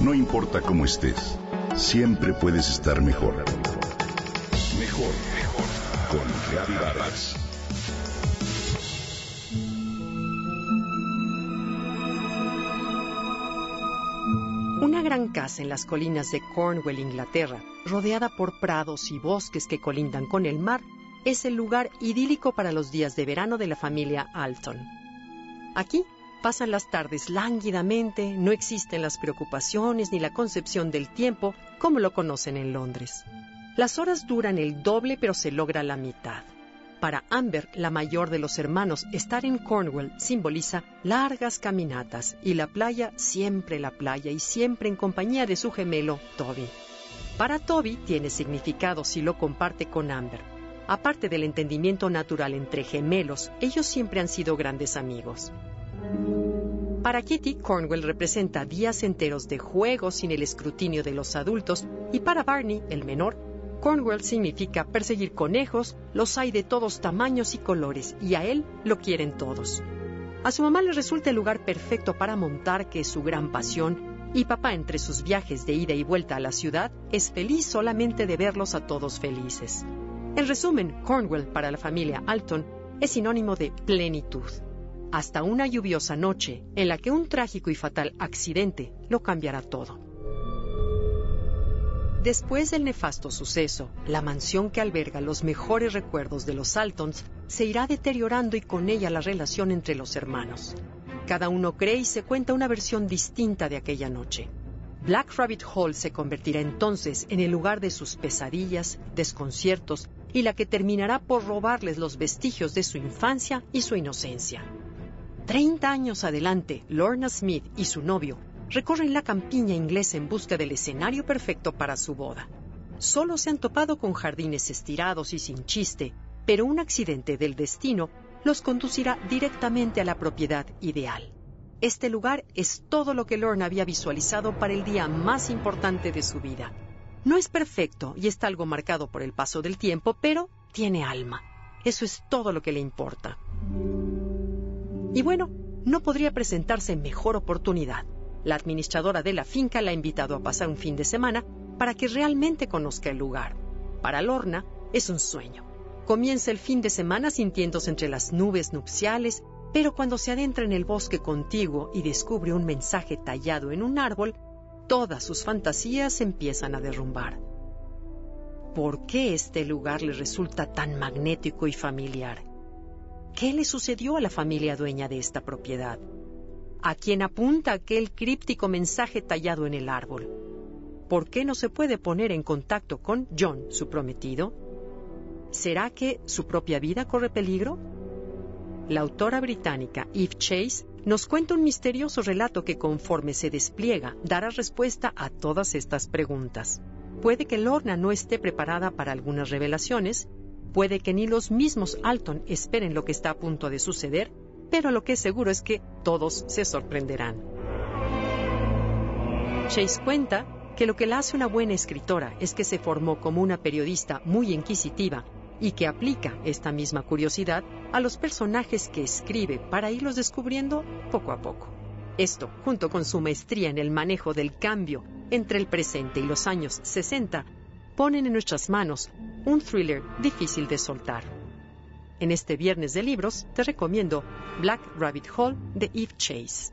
No importa cómo estés, siempre puedes estar mejor. Mejor, mejor. Con Vargas. Una gran casa en las colinas de Cornwall, Inglaterra, rodeada por prados y bosques que colindan con el mar, es el lugar idílico para los días de verano de la familia Alton. Aquí pasan las tardes lánguidamente, no existen las preocupaciones ni la concepción del tiempo como lo conocen en Londres. Las horas duran el doble pero se logra la mitad. Para Amber, la mayor de los hermanos, estar en Cornwall simboliza largas caminatas y la playa siempre la playa y siempre en compañía de su gemelo Toby. Para Toby tiene significado si lo comparte con Amber. Aparte del entendimiento natural entre gemelos, ellos siempre han sido grandes amigos. Para Kitty, Cornwall representa días enteros de juegos sin el escrutinio de los adultos y para Barney, el menor, Cornwall significa perseguir conejos, los hay de todos tamaños y colores y a él lo quieren todos. A su mamá le resulta el lugar perfecto para montar, que es su gran pasión, y papá entre sus viajes de ida y vuelta a la ciudad es feliz solamente de verlos a todos felices. En resumen, Cornwall para la familia Alton es sinónimo de plenitud hasta una lluviosa noche en la que un trágico y fatal accidente lo cambiará todo. Después del nefasto suceso, la mansión que alberga los mejores recuerdos de los Altons se irá deteriorando y con ella la relación entre los hermanos. Cada uno cree y se cuenta una versión distinta de aquella noche. Black Rabbit Hall se convertirá entonces en el lugar de sus pesadillas, desconciertos y la que terminará por robarles los vestigios de su infancia y su inocencia. Treinta años adelante, Lorna Smith y su novio recorren la campiña inglesa en busca del escenario perfecto para su boda. Solo se han topado con jardines estirados y sin chiste, pero un accidente del destino los conducirá directamente a la propiedad ideal. Este lugar es todo lo que Lorna había visualizado para el día más importante de su vida. No es perfecto y está algo marcado por el paso del tiempo, pero tiene alma. Eso es todo lo que le importa. Y bueno, no podría presentarse mejor oportunidad. La administradora de la finca la ha invitado a pasar un fin de semana para que realmente conozca el lugar. Para Lorna es un sueño. Comienza el fin de semana sintiéndose entre las nubes nupciales, pero cuando se adentra en el bosque contiguo y descubre un mensaje tallado en un árbol, todas sus fantasías empiezan a derrumbar. ¿Por qué este lugar le resulta tan magnético y familiar? ¿Qué le sucedió a la familia dueña de esta propiedad? ¿A quién apunta aquel críptico mensaje tallado en el árbol? ¿Por qué no se puede poner en contacto con John, su prometido? ¿Será que su propia vida corre peligro? La autora británica Eve Chase nos cuenta un misterioso relato que conforme se despliega dará respuesta a todas estas preguntas. Puede que Lorna no esté preparada para algunas revelaciones Puede que ni los mismos Alton esperen lo que está a punto de suceder, pero lo que es seguro es que todos se sorprenderán. Chase cuenta que lo que la hace una buena escritora es que se formó como una periodista muy inquisitiva y que aplica esta misma curiosidad a los personajes que escribe para irlos descubriendo poco a poco. Esto, junto con su maestría en el manejo del cambio entre el presente y los años 60, ponen en nuestras manos un thriller difícil de soltar. En este viernes de libros te recomiendo Black Rabbit Hole de Eve Chase.